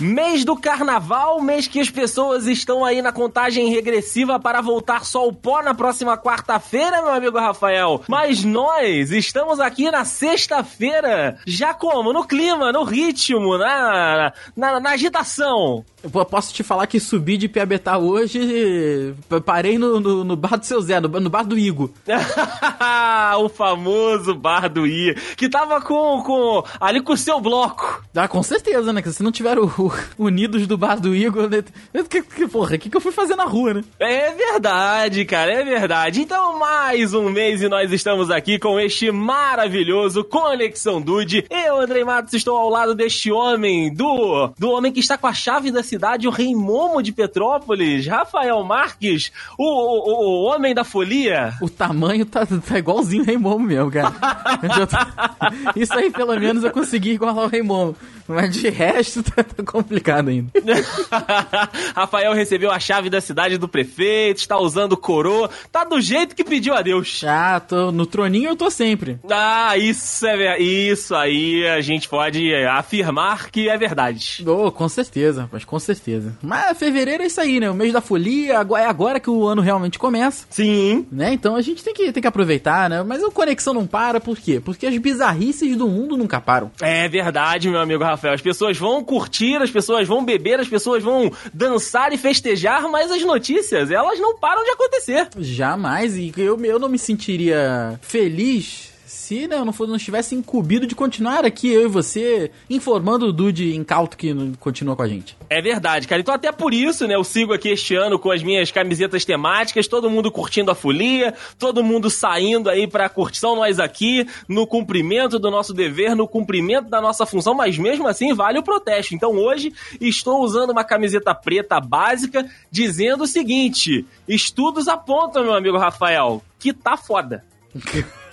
Mês do carnaval, mês que as pessoas estão aí na contagem regressiva para voltar só o pó na próxima quarta-feira, meu amigo Rafael. Mas nós estamos aqui na sexta-feira, já como? No clima, no ritmo, na, na, na agitação. Eu posso te falar que subi de Piabetá hoje, parei no, no, no, bar do seu Zé, no, no bar do Igo. o famoso bar do I, que tava com, com ali com o seu bloco. Ah, com certeza, né? Que se não tiver o, o Unidos do bar do Igor, né? que, que, porra, o que, que eu fui fazer na rua, né? É verdade, cara, é verdade. Então, mais um mês e nós estamos aqui com este maravilhoso Conexão Dude. Eu, Andrei Matos, estou ao lado deste homem, do, do homem que está com a chave da cidade, o rei Momo de Petrópolis, Rafael Marques, o, o, o homem da folia. O tamanho tá, tá igualzinho o rei Momo mesmo, cara. Isso aí, pelo menos, eu consegui igualar o rei Momo. Mas de resto, tá, tá complicado ainda. Rafael recebeu a chave da cidade do prefeito, está usando coroa, tá do jeito que pediu a Deus. Ah, tô, no troninho eu tô sempre. Ah, isso é isso aí a gente pode afirmar que é verdade. Oh, com certeza, rapaz, com certeza. Mas fevereiro é isso aí, né? O mês da folia, é agora que o ano realmente começa. Sim. Né? Então a gente tem que, tem que aproveitar, né? Mas o Conexão não para, por quê? Porque as bizarrices do mundo nunca param. É verdade, meu amigo Rafael. Rafael. As pessoas vão curtir, as pessoas vão beber, as pessoas vão dançar e festejar, mas as notícias, elas não param de acontecer. Jamais. E eu, eu não me sentiria feliz se né, eu não, não estivesse incumbido de continuar aqui, eu e você, informando o Dude incauto que continua com a gente. É verdade, cara. Então, até por isso, né, eu sigo aqui este ano com as minhas camisetas temáticas, todo mundo curtindo a folia, todo mundo saindo aí pra curtição, nós aqui, no cumprimento do nosso dever, no cumprimento da nossa função, mas mesmo assim vale o protesto. Então, hoje, estou usando uma camiseta preta básica, dizendo o seguinte: estudos apontam, meu amigo Rafael, que tá foda.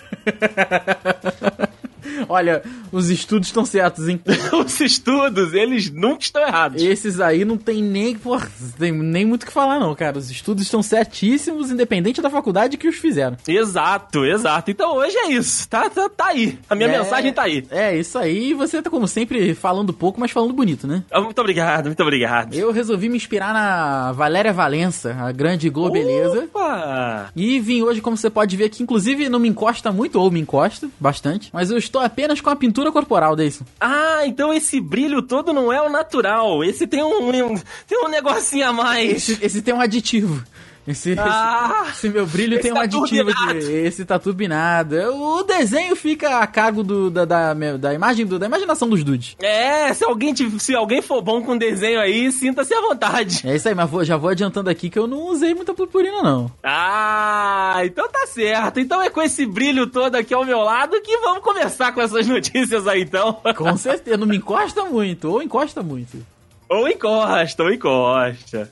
Olha, os estudos estão certos, hein? os estudos, eles nunca estão errados. Esses aí não tem nem, porra, tem nem muito o que falar, não, cara. Os estudos estão certíssimos, independente da faculdade que os fizeram. Exato, exato. Então hoje é isso. Tá, tá, tá aí. A minha é, mensagem tá aí. É, isso aí. Você tá, como sempre, falando pouco, mas falando bonito, né? Ah, muito obrigado, muito obrigado. Eu resolvi me inspirar na Valéria Valença, a grande Globeleza. Opa! E vim hoje, como você pode ver, que inclusive não me encosta muito, ou me encosta bastante, mas eu estou apenas com a pintura corporal, Deison. Ah, então esse brilho todo não é o natural. Esse tem um, um tem um negocinho a mais. Esse, esse tem um aditivo. Esse, ah, esse, esse, meu brilho tem um tá aditivo aqui. Esse tá turbinado. O desenho fica a cargo do, da, da, da imagem do, da imaginação dos dudes. É, se alguém, se alguém for bom com desenho aí, sinta-se à vontade. É isso aí, mas vou, já vou adiantando aqui que eu não usei muita purpurina, não. Ah, então tá certo. Então é com esse brilho todo aqui ao meu lado que vamos começar com essas notícias aí, então. Com certeza, não me encosta muito, ou encosta muito. Ou encosta, ou encosta.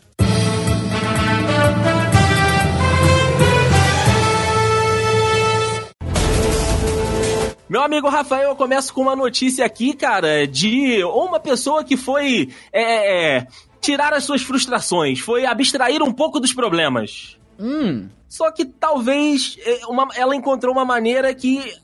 Meu amigo Rafael, eu começo com uma notícia aqui, cara, de uma pessoa que foi é, é, tirar as suas frustrações, foi abstrair um pouco dos problemas. Hum. Só que talvez é, uma, ela encontrou uma maneira que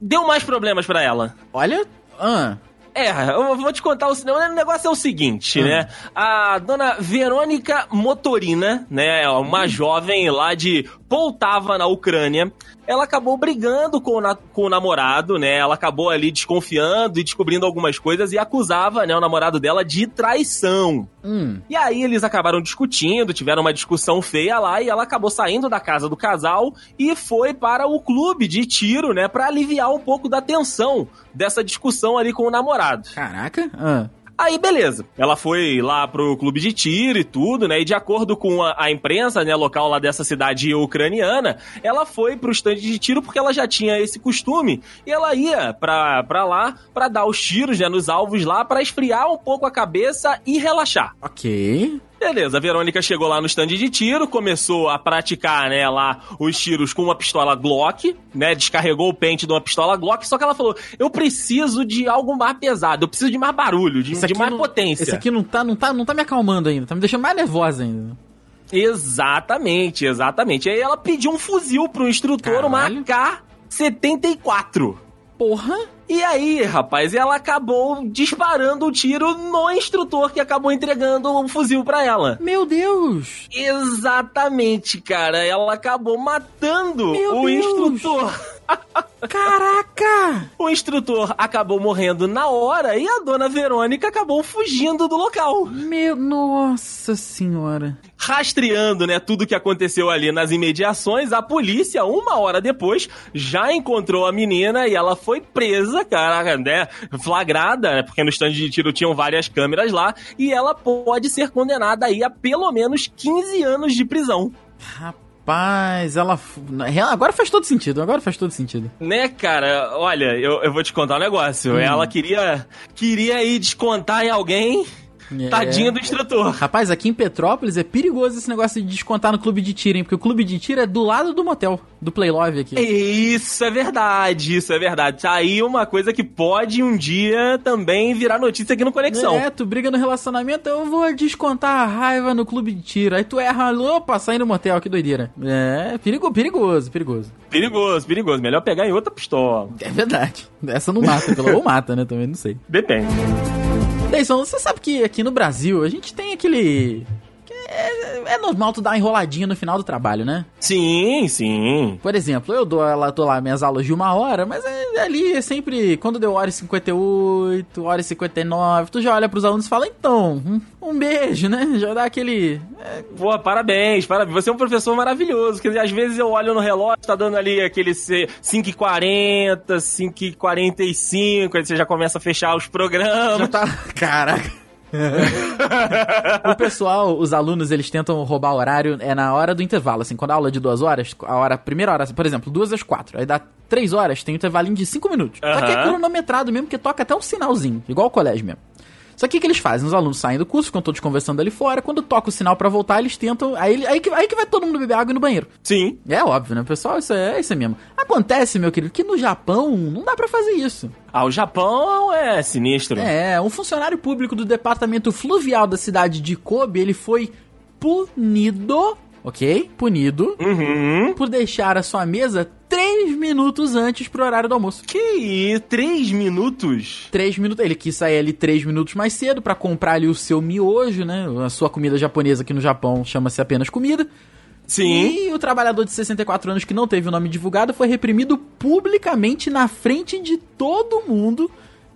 deu mais problemas para ela. Olha, ah. É, eu vou te contar o, o negócio é o seguinte, hum. né? A dona Verônica Motorina, né, uma hum. jovem lá de Poltava, na Ucrânia, ela acabou brigando com o, na, com o namorado, né? Ela acabou ali desconfiando e descobrindo algumas coisas e acusava, né, o namorado dela de traição. Hum. E aí eles acabaram discutindo, tiveram uma discussão feia lá e ela acabou saindo da casa do casal e foi para o clube de tiro, né, para aliviar um pouco da tensão dessa discussão ali com o namorado. Caraca. Ah. Aí, beleza. Ela foi lá pro clube de tiro e tudo, né? E de acordo com a, a imprensa, né, local lá dessa cidade ucraniana, ela foi pro estande de tiro porque ela já tinha esse costume. E ela ia pra, pra lá pra dar os tiros, né, nos alvos lá, para esfriar um pouco a cabeça e relaxar. Ok. Beleza, a Verônica chegou lá no stand de tiro, começou a praticar, né, lá os tiros com uma pistola Glock, né, descarregou o pente de uma pistola Glock, só que ela falou, eu preciso de algo mais pesado, eu preciso de mais barulho, de, de mais não, potência. Esse aqui não tá, não, tá, não tá me acalmando ainda, tá me deixando mais nervosa ainda. Exatamente, exatamente. Aí ela pediu um fuzil pro instrutor, Caralho. uma AK-74. Porra! E aí, rapaz, ela acabou disparando o tiro no instrutor que acabou entregando o um fuzil para ela. Meu Deus! Exatamente, cara. Ela acabou matando Meu o Deus. instrutor. Caraca! O instrutor acabou morrendo na hora e a dona Verônica acabou fugindo do local. Meu, nossa senhora. Rastreando, né, tudo que aconteceu ali nas imediações, a polícia, uma hora depois, já encontrou a menina e ela foi presa, cara, né, flagrada, né, porque no stand de tiro tinham várias câmeras lá, e ela pode ser condenada aí a pelo menos 15 anos de prisão. Rapaz. Rapaz, ela. Agora faz todo sentido, agora faz todo sentido. Né, cara? Olha, eu, eu vou te contar um negócio. Hum. Ela queria. Queria ir descontar em alguém é. Tadinho do instrutor. Rapaz, aqui em Petrópolis é perigoso esse negócio de descontar no clube de tiro, hein? Porque o clube de tiro é do lado do motel, do Playlove aqui. Isso é verdade, isso é verdade. Tá aí uma coisa que pode um dia também virar notícia aqui no Conexão. É, tu briga no relacionamento, eu vou descontar a raiva no clube de tiro. Aí tu erra, opa, sai no motel, que doideira. É, perigo, perigoso, perigoso. Perigoso, perigoso. Melhor pegar em outra pistola. É verdade. Essa não mata, pelo ou mata, né? Também não sei. Depende. Deison, você sabe que aqui no Brasil a gente tem aquele é, é, normal tu dar uma enroladinha no final do trabalho, né? Sim, sim. Por exemplo, eu dou, ela, dou lá minhas aulas de uma hora, mas é, ali é sempre, quando deu hora e 58, hora e 59, tu já olha pros alunos e fala, então, um, um beijo, né? Já dá aquele... É... Pô, parabéns, parabéns. Você é um professor maravilhoso, quer dizer, às vezes eu olho no relógio, tá dando ali aquele 5h40, 5h45, aí você já começa a fechar os programas. Já tá... Caraca o pessoal, os alunos, eles tentam roubar o horário é na hora do intervalo, assim, quando a aula é de duas horas, a hora, a primeira hora, por exemplo, duas às quatro, aí dá três horas, tem um intervalinho de cinco minutos. Uhum. Só que é cronometrado mesmo, que toca até um sinalzinho, igual o colégio mesmo. Só que o que eles fazem? Os alunos saem do curso, ficam todos conversando ali fora. Quando toca o sinal para voltar, eles tentam. Aí, aí, que, aí que vai todo mundo beber água e no banheiro. Sim. É óbvio, né, pessoal? Isso é, isso é mesmo. Acontece, meu querido, que no Japão não dá para fazer isso. Ah, o Japão é sinistro. É, um funcionário público do departamento fluvial da cidade de Kobe, ele foi punido ok? Punido uhum. por deixar a sua mesa três minutos antes pro horário do almoço. Que três minutos? Três minutos. Ele quis sair ali três minutos mais cedo para comprar ali o seu miojo, né? A sua comida japonesa aqui no Japão chama-se apenas comida. Sim. E o trabalhador de 64 anos que não teve o nome divulgado foi reprimido publicamente na frente de todo mundo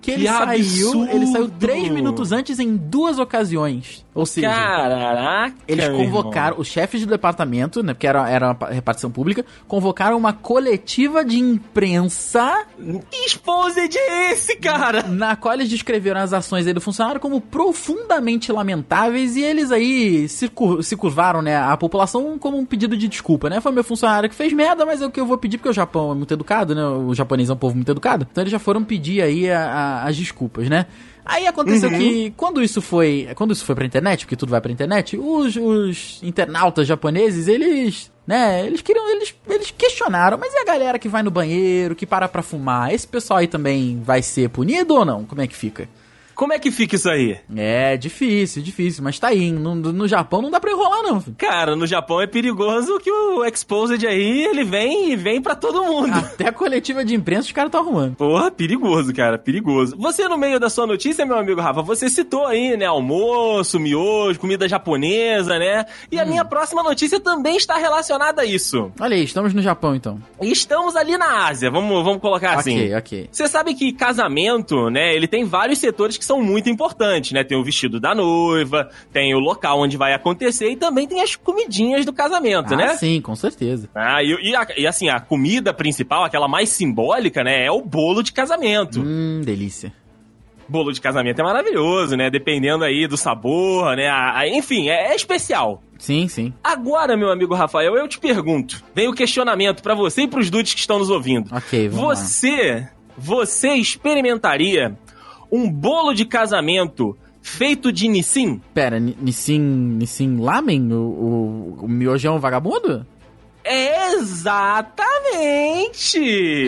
que, que ele absurdo. saiu, ele saiu três minutos antes em duas ocasiões. Ou seja, Caraca, eles convocaram, irmão. os chefes do departamento, né, porque era, era uma repartição pública, convocaram uma coletiva de imprensa. Que exposed é esse, cara? Na qual eles descreveram as ações do funcionário como profundamente lamentáveis e eles aí se, cur se curvaram, né, a população como um pedido de desculpa, né? Foi meu funcionário que fez merda, mas é o que eu vou pedir porque o Japão é muito educado, né? O japonês é um povo muito educado. Então eles já foram pedir aí a, a, as desculpas, né? Aí aconteceu uhum. que quando isso foi, quando isso foi pra internet, porque tudo vai pra internet, os, os internautas japoneses, eles, né, eles queriam, eles, eles questionaram, mas e a galera que vai no banheiro, que para pra fumar, esse pessoal aí também vai ser punido ou não? Como é que fica? Como é que fica isso aí? É, difícil, difícil, mas tá aí. No, no Japão não dá pra enrolar, não. Cara, no Japão é perigoso que o Exposed aí, ele vem e vem pra todo mundo. Até a coletiva de imprensa os caras estão arrumando. Porra, perigoso, cara, perigoso. Você, no meio da sua notícia, meu amigo Rafa, você citou aí, né, almoço, miojo, comida japonesa, né? E hum. a minha próxima notícia também está relacionada a isso. Olha aí, estamos no Japão, então. Estamos ali na Ásia, vamos, vamos colocar assim. Ok, ok. Você sabe que casamento, né, ele tem vários setores que que são muito importantes, né? Tem o vestido da noiva, tem o local onde vai acontecer e também tem as comidinhas do casamento, ah, né? Sim, com certeza. Ah, e, e, a, e, assim, a comida principal, aquela mais simbólica, né? É o bolo de casamento. Hum, delícia. Bolo de casamento é maravilhoso, né? Dependendo aí do sabor, né? A, a, enfim, é, é especial. Sim, sim. Agora, meu amigo Rafael, eu te pergunto. Vem o questionamento para você e pros dudes que estão nos ouvindo. Ok, vamos Você, lá. você experimentaria um bolo de casamento feito de Nissin? Pera, Nissin, Nissin Lamen? O, o, o miojão vagabundo? Exatamente!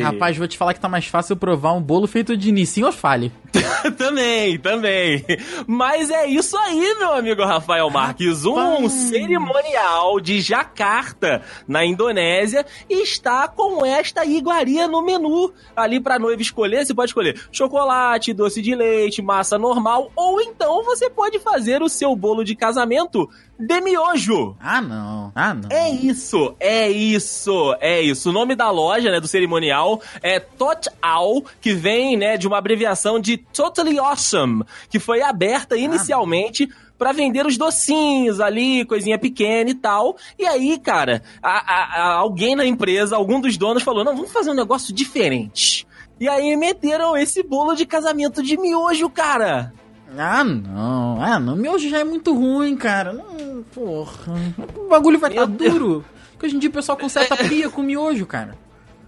Rapaz, vou te falar que tá mais fácil provar um bolo feito de Nissin ou Fale. também, também. Mas é isso aí, meu amigo Rafael Marques. Um cerimonial de Jakarta, na Indonésia, está com esta iguaria no menu. Ali pra noiva escolher, você pode escolher chocolate, doce de leite, massa normal, ou então você pode fazer o seu bolo de casamento de miojo. Ah, não. Ah, não. É isso, é isso, é isso. O nome da loja, né, do cerimonial é Tot Ao, que vem, né, de uma abreviação de Totally Awesome, que foi aberta inicialmente para vender os docinhos ali, coisinha pequena e tal. E aí, cara, a, a, a, alguém na empresa, algum dos donos falou: não, vamos fazer um negócio diferente. E aí meteram esse bolo de casamento de miojo, cara. Ah, não. Ah, não. Miojo já é muito ruim, cara. Não, porra. O bagulho vai estar tá duro. Porque hoje em dia o pessoal conserta pia com miojo, cara.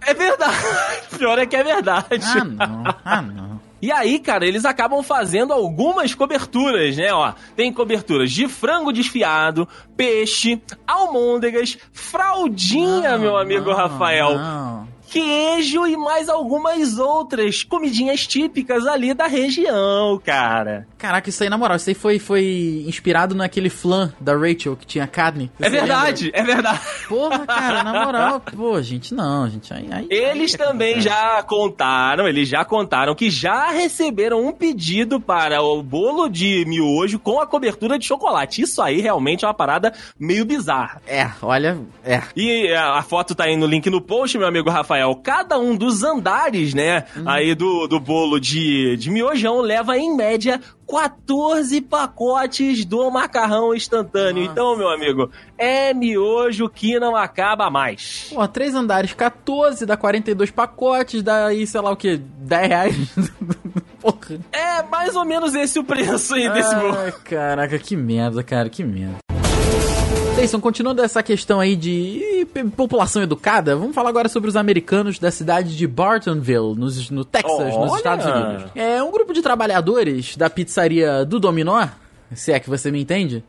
É verdade. Pior é que é verdade. Ah, não. Ah, não. E aí, cara, eles acabam fazendo algumas coberturas, né? Ó, tem coberturas de frango desfiado, peixe, almôndegas, fraldinha, não, meu amigo não, Rafael. Não queijo e mais algumas outras comidinhas típicas ali da região, cara. Caraca, isso aí, na moral, isso aí foi, foi inspirado naquele flan da Rachel que tinha carne. É verdade, lembra? é verdade. Porra, cara, na moral, pô, gente, não, gente. Aí, aí, eles aí, também é já contaram, eles já contaram que já receberam um pedido para o bolo de miojo com a cobertura de chocolate. Isso aí realmente é uma parada meio bizarra. É, olha, é. E a foto tá aí no link no post, meu amigo Rafael Rafael, cada um dos andares, né, hum. aí do, do bolo de, de miojão leva em média 14 pacotes do macarrão instantâneo. Nossa. Então, meu amigo, é miojo que não acaba mais. Pô, três andares, 14, dá 42 pacotes, dá aí, sei lá o que, 10 reais. Porra. É mais ou menos esse o preço aí desse bolo. Caraca, que merda, cara, que merda. Jason, continuando essa questão aí de população educada, vamos falar agora sobre os americanos da cidade de Bartonville, nos, no Texas, Olha. nos Estados Unidos. É um grupo de trabalhadores da pizzaria do Dominó, se é que você me entende.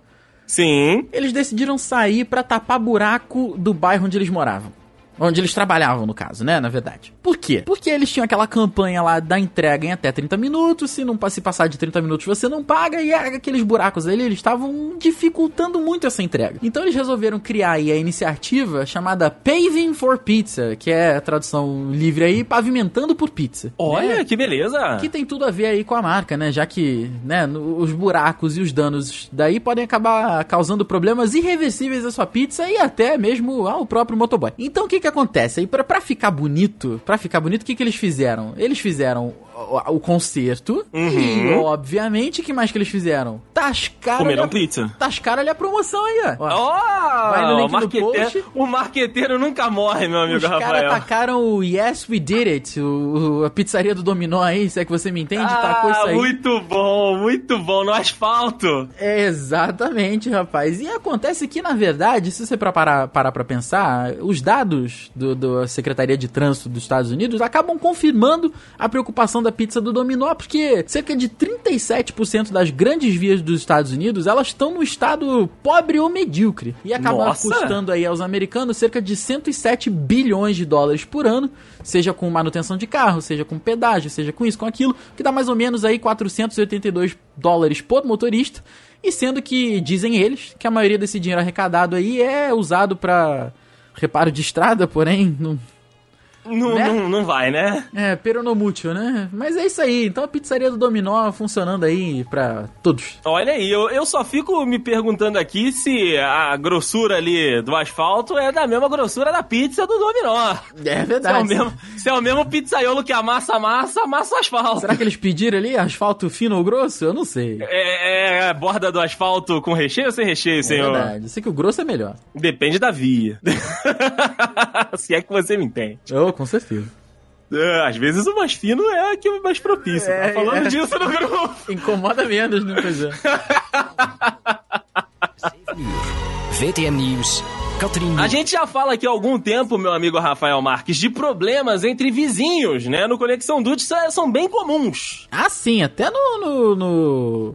Sim. Eles decidiram sair para tapar buraco do bairro onde eles moravam. Onde eles trabalhavam, no caso, né? Na verdade. Por quê? Porque eles tinham aquela campanha lá da entrega em até 30 minutos. Se não se passar de 30 minutos, você não paga. E aqueles buracos ali, eles estavam dificultando muito essa entrega. Então eles resolveram criar aí a iniciativa chamada Paving for Pizza, que é a tradução livre aí, pavimentando por pizza. Olha, né? que beleza! Que tem tudo a ver aí com a marca, né? Já que, né, os buracos e os danos daí podem acabar causando problemas irreversíveis à sua pizza e até mesmo ao próprio motoboy. Então o que que acontece? Aí, pra, pra ficar bonito, pra ficar bonito, o que, que eles fizeram? Eles fizeram o, o concerto uhum. e, obviamente, o que mais que eles fizeram? Tascaram. Comeram pizza. Tascaram ali a promoção aí, ó. Oh, Vai no link o, marqueteiro, o marqueteiro nunca morre, meu amigo Os Rafael. Os caras tacaram o Yes We Did It, o, a pizzaria do Dominó aí, se é que você me entende, ah, tacou isso aí. Muito bom, muito bom, no asfalto. exatamente, rapaz. E acontece que, na verdade, se você parar, parar pra pensar, os dados do, da Secretaria de Trânsito dos Estados Unidos acabam confirmando a preocupação da pizza do Dominó, porque cerca de 37% das grandes vias dos Estados Unidos, elas estão no estado pobre ou medíocre. E acaba Nossa. custando aí aos americanos cerca de 107 bilhões de dólares por ano, seja com manutenção de carro, seja com pedágio, seja com isso, com aquilo, que dá mais ou menos aí 482 dólares por motorista. E sendo que, dizem eles, que a maioria desse dinheiro arrecadado aí é usado para reparo de estrada, porém não, não, né? não, não vai, né? É, peronomútil, né? Mas é isso aí. Então a pizzaria do Dominó funcionando aí pra todos. Olha aí, eu, eu só fico me perguntando aqui se a grossura ali do asfalto é da mesma grossura da pizza do Dominó. É verdade. Se é o mesmo, se é o mesmo pizzaiolo que amassa massa, amassa o asfalto. Será que eles pediram ali asfalto fino ou grosso? Eu não sei. É, é borda do asfalto com recheio ou sem recheio, é senhor? É verdade. Eu sei que o grosso é melhor. Depende da via. se é que você me entende. Com certeza. É, às vezes o mais fino é que é mais propício. Tá é, tá falando é. disso no grupo. Incomoda menos, não né, coisa. VTM News A gente já fala aqui há algum tempo, meu amigo Rafael Marques, de problemas entre vizinhos, né? No Conexão Dude são bem comuns. Ah, sim, até no, no, no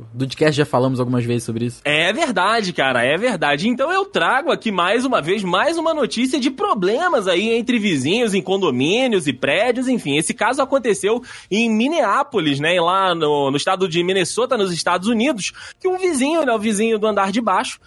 já falamos algumas vezes sobre isso. É verdade, cara, é verdade. Então eu trago aqui mais uma vez mais uma notícia de problemas aí entre vizinhos em condomínios e prédios, enfim. Esse caso aconteceu em Minneapolis, né? Lá no, no estado de Minnesota, nos Estados Unidos, que um vizinho, né? O vizinho do andar de baixo,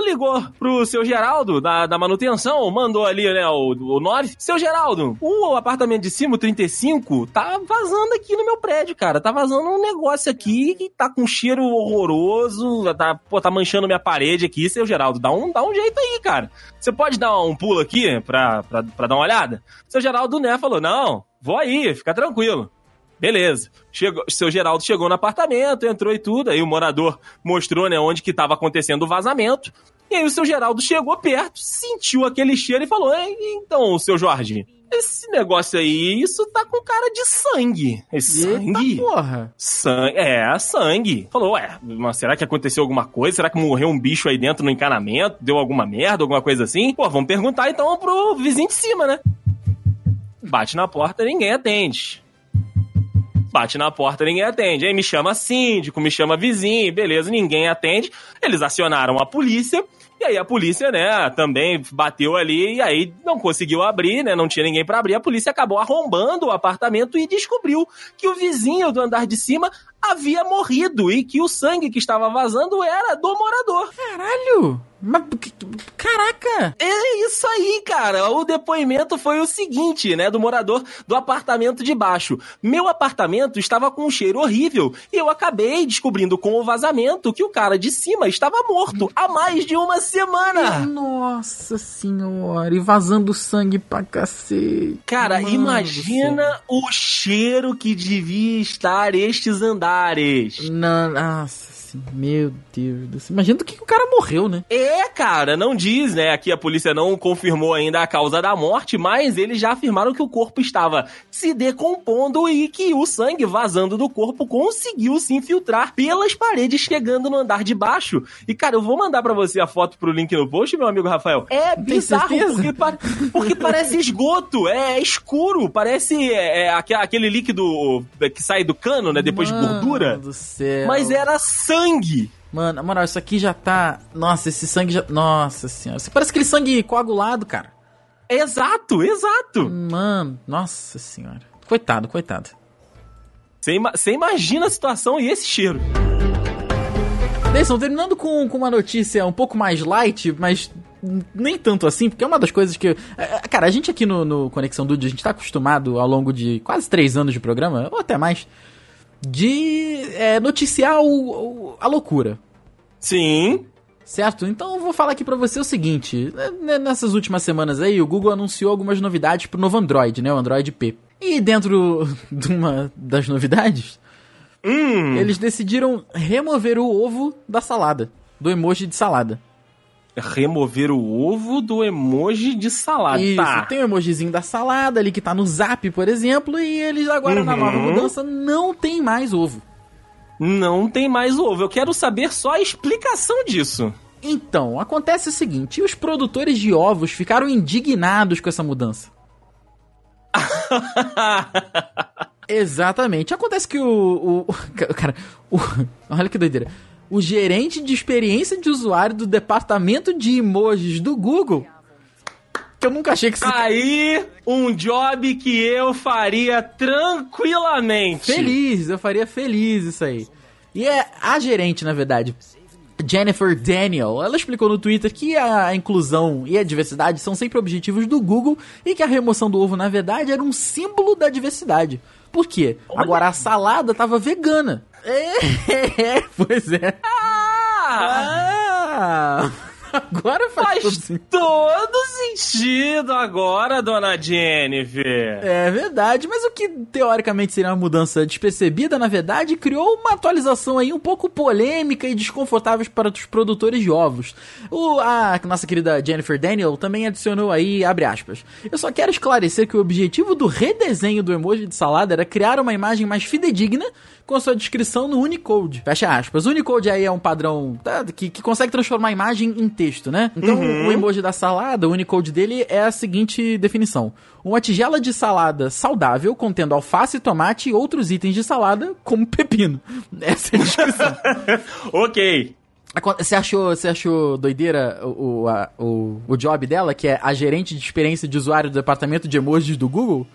ligou pro seu Geraldo, da, da manutenção, mandou ali, né, o, o 9. Seu Geraldo, o apartamento de cima, o 35, tá vazando aqui no meu prédio, cara. Tá vazando um negócio aqui que tá com um cheiro horroroso, tá, pô, tá manchando minha parede aqui. Seu Geraldo, dá um, dá um jeito aí, cara. Você pode dar um pulo aqui pra, pra, pra dar uma olhada? Seu Geraldo, né, falou, não, vou aí, fica tranquilo. Beleza. Chegou, seu Geraldo chegou no apartamento, entrou e tudo. Aí o morador mostrou, né, onde que estava acontecendo o vazamento. E aí o seu Geraldo chegou perto, sentiu aquele cheiro e falou: Então, seu Jorge, esse negócio aí, isso tá com cara de sangue. Esse Eita sangue. porra. Sangue. É, sangue. Falou, ué, mas será que aconteceu alguma coisa? Será que morreu um bicho aí dentro no encanamento? Deu alguma merda, alguma coisa assim? Pô, vamos perguntar então pro vizinho de cima, né? Bate na porta, ninguém atende bate na porta, ninguém atende. Aí me chama síndico, me chama vizinho, beleza, ninguém atende. Eles acionaram a polícia. E aí a polícia, né, também bateu ali e aí não conseguiu abrir, né, não tinha ninguém para abrir. A polícia acabou arrombando o apartamento e descobriu que o vizinho do andar de cima havia morrido e que o sangue que estava vazando era do morador. Caralho! Mas, caraca! É isso aí, cara. O depoimento foi o seguinte, né, do morador do apartamento de baixo. Meu apartamento estava com um cheiro horrível e eu acabei descobrindo com o vazamento que o cara de cima estava morto há mais de uma semana. Nossa senhora, e vazando sangue pra cacete. Cara, Mano imagina o cheiro que devia estar estes andares. Nossa meu Deus do céu. Imagina do que, que o cara morreu, né? É, cara, não diz, né? Aqui a polícia não confirmou ainda a causa da morte, mas eles já afirmaram que o corpo estava se decompondo e que o sangue vazando do corpo conseguiu se infiltrar pelas paredes, chegando no andar de baixo. E, cara, eu vou mandar para você a foto pro link no post, meu amigo Rafael. É bizarro, porque, porque parece esgoto, é, escuro, parece é, é, aquele líquido que sai do cano, né? Depois Mano de gordura. Mas era sangue sangue. Mano, na moral, isso aqui já tá. Nossa, esse sangue já. Nossa senhora. Você parece aquele sangue coagulado, cara. Exato, exato. Mano, nossa senhora. Coitado, coitado. Você imagina a situação e esse cheiro. Deison, terminando com, com uma notícia um pouco mais light, mas nem tanto assim, porque é uma das coisas que. É, é, cara, a gente aqui no, no Conexão Dude, a gente tá acostumado ao longo de quase três anos de programa, ou até mais, de é, noticiar o, o, a loucura. Sim. Certo? Então eu vou falar aqui para você o seguinte: né, nessas últimas semanas aí, o Google anunciou algumas novidades pro novo Android, né? O Android P. E dentro de uma das novidades, hum. eles decidiram remover o ovo da salada, do emoji de salada remover o ovo do emoji de salada. Isso, tá. tem o emojizinho da salada ali que tá no zap, por exemplo, e eles agora uhum. na nova uhum. mudança não tem mais ovo. Não tem mais ovo. Eu quero saber só a explicação disso. Então, acontece o seguinte: os produtores de ovos ficaram indignados com essa mudança. Exatamente. Acontece que o. o cara, o, olha que doideira o gerente de experiência de usuário do departamento de emojis do Google. Que eu nunca achei que... Aí, um job que eu faria tranquilamente. Feliz, eu faria feliz isso aí. E é a gerente, na verdade, Jennifer Daniel, ela explicou no Twitter que a inclusão e a diversidade são sempre objetivos do Google e que a remoção do ovo, na verdade, era um símbolo da diversidade. Por quê? Agora a salada tava vegana. É, pois é. Ah! ah. Agora faz, faz todo, todo sentido agora, dona Jennifer. É verdade, mas o que teoricamente seria uma mudança despercebida, na verdade, criou uma atualização aí um pouco polêmica e desconfortável para os produtores de ovos. O, a nossa querida Jennifer Daniel também adicionou aí, abre aspas. Eu só quero esclarecer que o objetivo do redesenho do emoji de salada era criar uma imagem mais fidedigna com sua descrição no Unicode. Fecha aspas. O Unicode aí é um padrão tá, que, que consegue transformar a imagem em texto, né? Então, Uhum. o emoji da salada, o Unicode dele é a seguinte definição: uma tigela de salada saudável contendo alface, tomate e outros itens de salada, como pepino. Essa é a descrição. ok. Você achou, você achou doideira o, o, a- o, o job dela, que é a gerente de experiência de usuário do departamento de emojis do Google?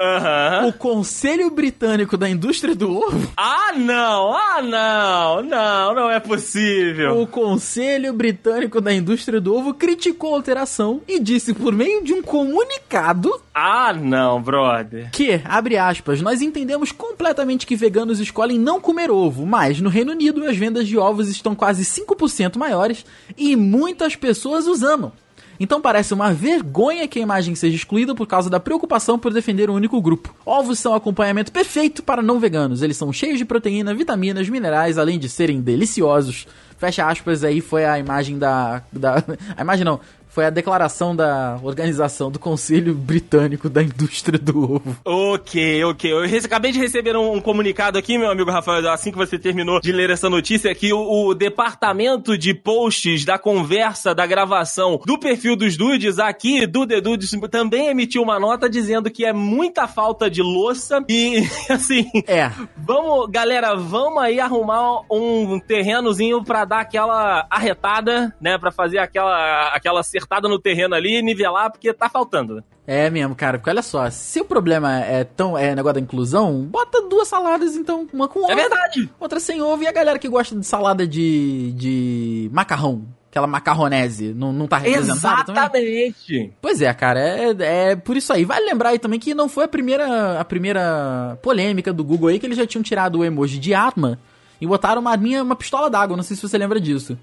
Aham. O Conselho Britânico da Indústria do Ovo Ah, não! Ah, não! Não, não é possível. O Conselho Britânico da Indústria do Ovo criticou a alteração e disse por meio de um comunicado Ah, não, brother. que, abre aspas, nós entendemos completamente que veganos escolhem não comer ovo, mas no Reino Unido as vendas de ovos estão quase 5% maiores e muitas pessoas os amam. Então parece uma vergonha que a imagem seja excluída por causa da preocupação por defender um único grupo. Ovos são acompanhamento perfeito para não veganos. Eles são cheios de proteína, vitaminas, minerais, além de serem deliciosos. Fecha aspas, aí foi a imagem da. da a imagem não. Foi a declaração da organização do Conselho Britânico da Indústria do Ovo. Ok, ok. Eu acabei de receber um, um comunicado aqui, meu amigo Rafael, assim que você terminou de ler essa notícia, que o, o departamento de posts da conversa, da gravação do perfil dos dudes aqui, do The Dudes, também emitiu uma nota dizendo que é muita falta de louça e, assim... É. Vamos, galera, vamos aí arrumar um terrenozinho pra dar aquela arretada, né? Pra fazer aquela, aquela acertada no terreno ali e nivelar, porque tá faltando. É mesmo, cara, porque olha só, se o problema é tão é negócio da inclusão, bota duas saladas então, uma com ovo, É verdade. outra sem ovo, e a galera que gosta de salada de, de macarrão, aquela macarronese, não, não tá representada também? Exatamente. Pois é, cara, é, é por isso aí. Vale lembrar aí também que não foi a primeira, a primeira polêmica do Google aí, que eles já tinham tirado o emoji de arma e botaram uma arminha, uma pistola d'água, não sei se você lembra disso.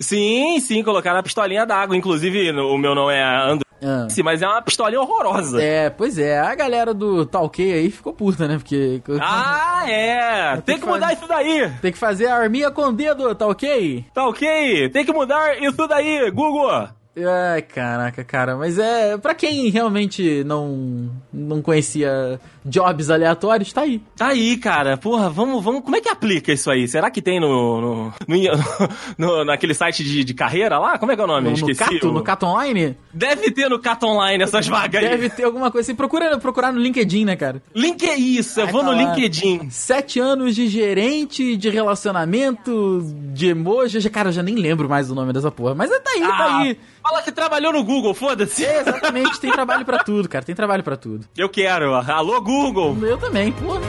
Sim, sim, colocar na pistolinha d'água. Inclusive, o meu não é Android, Ah. mas é uma pistolinha horrorosa. É, pois é, a galera do Talkei aí ficou puta, né? Porque Ah, é! Tem que mudar isso daí! tem que fazer a arminha com o dedo, tá ok? Tá? Tem que mudar isso daí, Google! Ai, caraca, cara, mas é. Pra quem realmente não, não conhecia jobs aleatórios, tá aí. Tá aí, cara. Porra, vamos, vamos. Como é que aplica isso aí? Será que tem no. no, no- no- naquele site de, de carreira lá? Como é que é o nome? No, no Esqueci. Cato, o- no Cato Online, Deve ter no Cat Online essas vagas aí. deve ter alguma coisa assim. Procura procurar no LinkedIn, né, cara? Link é isso, eu Vai vou no tá lá. LinkedIn. Sete anos de gerente de relacionamento, de emoji. Já- Cara, eu já nem lembro mais o nome dessa porra. Mas tá aí, tá Ah, aí. Fala que trabalhou no Google, foda-se. É, exatamente, tem trabalho pra tudo, cara. Tem trabalho pra tudo. Eu quero. Alô, Google. Eu também, porra.